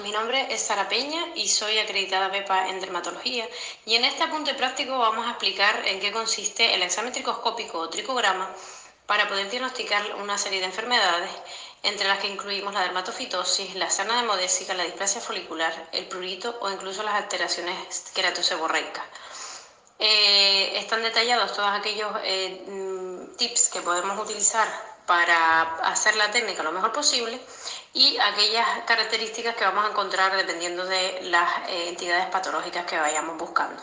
Mi nombre es Sara Peña y soy acreditada BEPA en dermatología y en este apunte práctico vamos a explicar en qué consiste el examen tricoscópico o tricograma para poder diagnosticar una serie de enfermedades entre las que incluimos la dermatofitosis, la sana demodésica, la displasia folicular, el prurito o incluso las alteraciones queratoseborreicas. Eh, están detallados todos aquellos eh, mm, tips que podemos utilizar para hacer la técnica lo mejor posible y aquellas características que vamos a encontrar dependiendo de las eh, entidades patológicas que vayamos buscando.